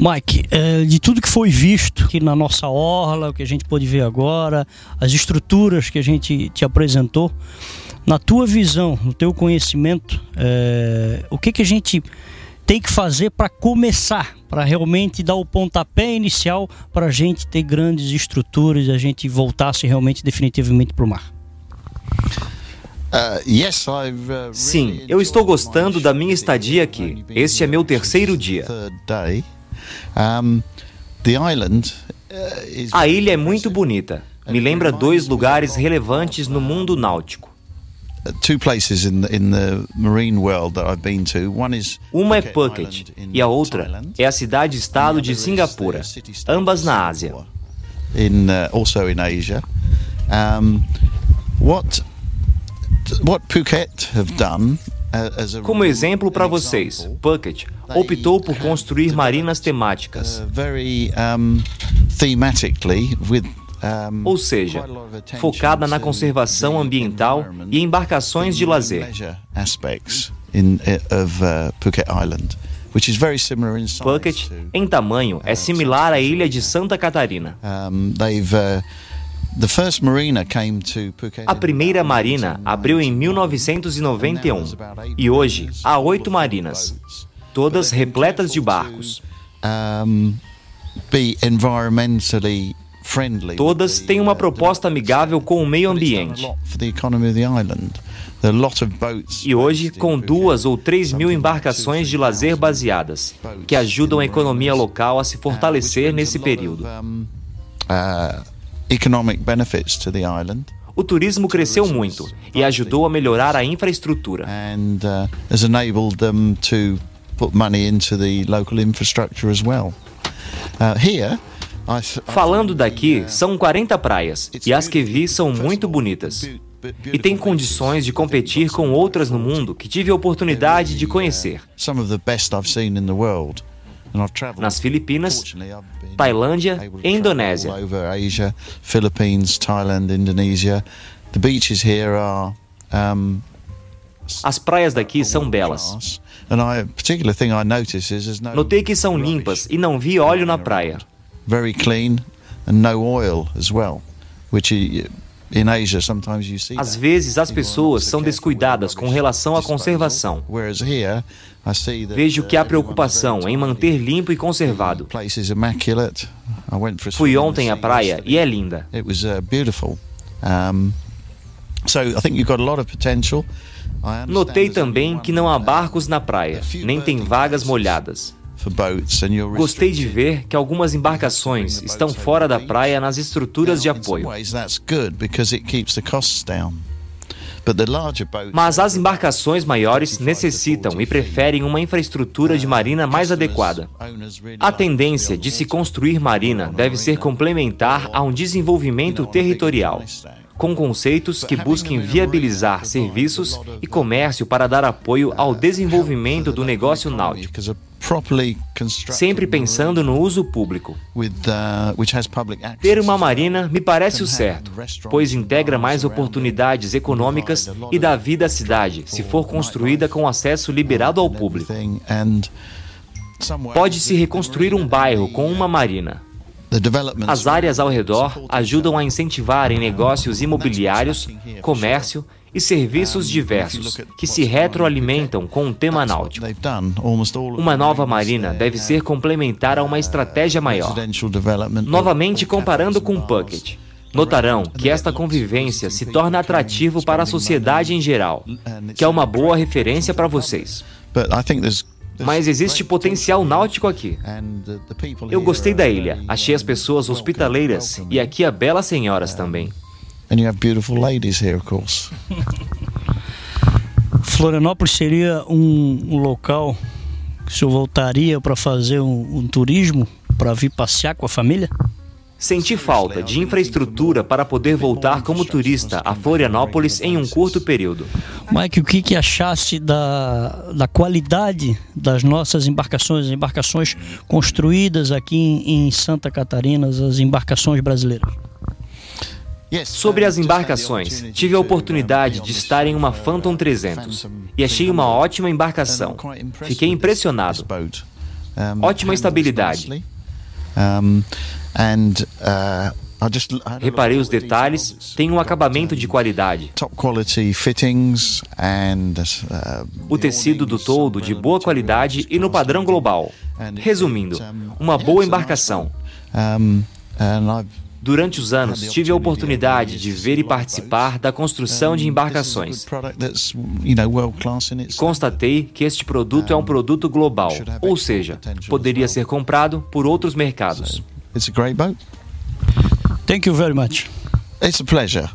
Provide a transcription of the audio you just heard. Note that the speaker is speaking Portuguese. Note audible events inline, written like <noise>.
Mike, é, de tudo que foi visto aqui na nossa orla, o que a gente pôde ver agora, as estruturas que a gente te apresentou, na tua visão, no teu conhecimento, é, o que, que a gente tem que fazer para começar, para realmente dar o pontapé inicial para a gente ter grandes estruturas e a gente voltasse realmente definitivamente para o mar? Uh, uh, Sim, eu estou gostando da minha estadia aqui. Este é meu terceiro dia. Uh, a ilha é muito bonita. Me lembra dois lugares relevantes no mundo náutico. Uma é Phuket e a outra é a cidade-estado de Singapura, ambas na Ásia. In, uh, also in Asia. What what Phuket have done uh, como exemplo para vocês, Phuket optou por construir marinas temáticas. Ou seja, focada na conservação ambiental e embarcações de lazer. Phuket, em tamanho, é similar à ilha de Santa Catarina. A primeira marina abriu em 1991 e hoje há oito marinas, todas repletas de barcos. Todas têm uma proposta amigável com o meio ambiente. E hoje, com duas ou três mil embarcações de lazer baseadas, que ajudam a economia local a se fortalecer nesse período. Uh, economic benefits to the island. O turismo cresceu muito e ajudou a melhorar a infraestrutura. And uh, has enabled them to put money into the local infrastructure as well. Uh, here Falando daqui, são 40 praias e as que vi são muito bonitas. E tem condições de competir com outras no mundo que tive a oportunidade de conhecer. Some of the best I've seen in the world nas Filipinas, Tailândia e Indonésia. As praias daqui são belas. Notei que são limpas e não vi óleo na praia. Very clean and no oil as well, which às vezes as pessoas são descuidadas com relação à conservação. Vejo que há preocupação em manter limpo e conservado. Fui ontem à praia e é linda. Notei também que não há barcos na praia, nem tem vagas molhadas. Gostei de ver que algumas embarcações estão fora da praia nas estruturas de apoio. Mas as embarcações maiores necessitam e preferem uma infraestrutura de marina mais adequada. A tendência de se construir marina deve ser complementar a um desenvolvimento territorial com conceitos que busquem viabilizar serviços e comércio para dar apoio ao desenvolvimento do negócio náutico sempre pensando no uso público. Uh, Ter uma marina me parece o certo, pois integra mais oportunidades econômicas e dá vida à cidade, se for construída com acesso liberado ao público. Pode-se reconstruir um bairro com uma marina. As áreas ao redor ajudam a incentivar em negócios imobiliários, comércio e serviços diversos que se retroalimentam com o tema náutico. Uma nova marina deve ser complementar a uma estratégia maior. Novamente comparando com Puckett. Notarão que esta convivência se torna atrativo para a sociedade em geral, que é uma boa referência para vocês. Mas existe potencial náutico aqui. Eu gostei da ilha, achei as pessoas hospitaleiras e aqui há belas senhoras também. And you have beautiful ladies here, of course. <laughs> Florianópolis seria um, local que o senhor voltaria para fazer um, um turismo, para vir passear com a família? Senti falta de infraestrutura para poder voltar como turista a Florianópolis em um curto período. Mike, o que, que achasse da, da qualidade das nossas embarcações, as embarcações construídas aqui em, em Santa Catarina, as embarcações brasileiras? Sobre as embarcações, tive a oportunidade de estar em uma Phantom 300 e achei uma ótima embarcação. Fiquei impressionado. Ótima estabilidade. Reparei os detalhes, tem um acabamento de qualidade. O tecido do todo de boa qualidade e no padrão global. Resumindo, uma boa embarcação. Durante os anos, tive a oportunidade de ver e participar da construção de embarcações. E constatei que este produto é um produto global, ou seja, poderia ser comprado por outros mercados. Thank you very much. It's a pleasure.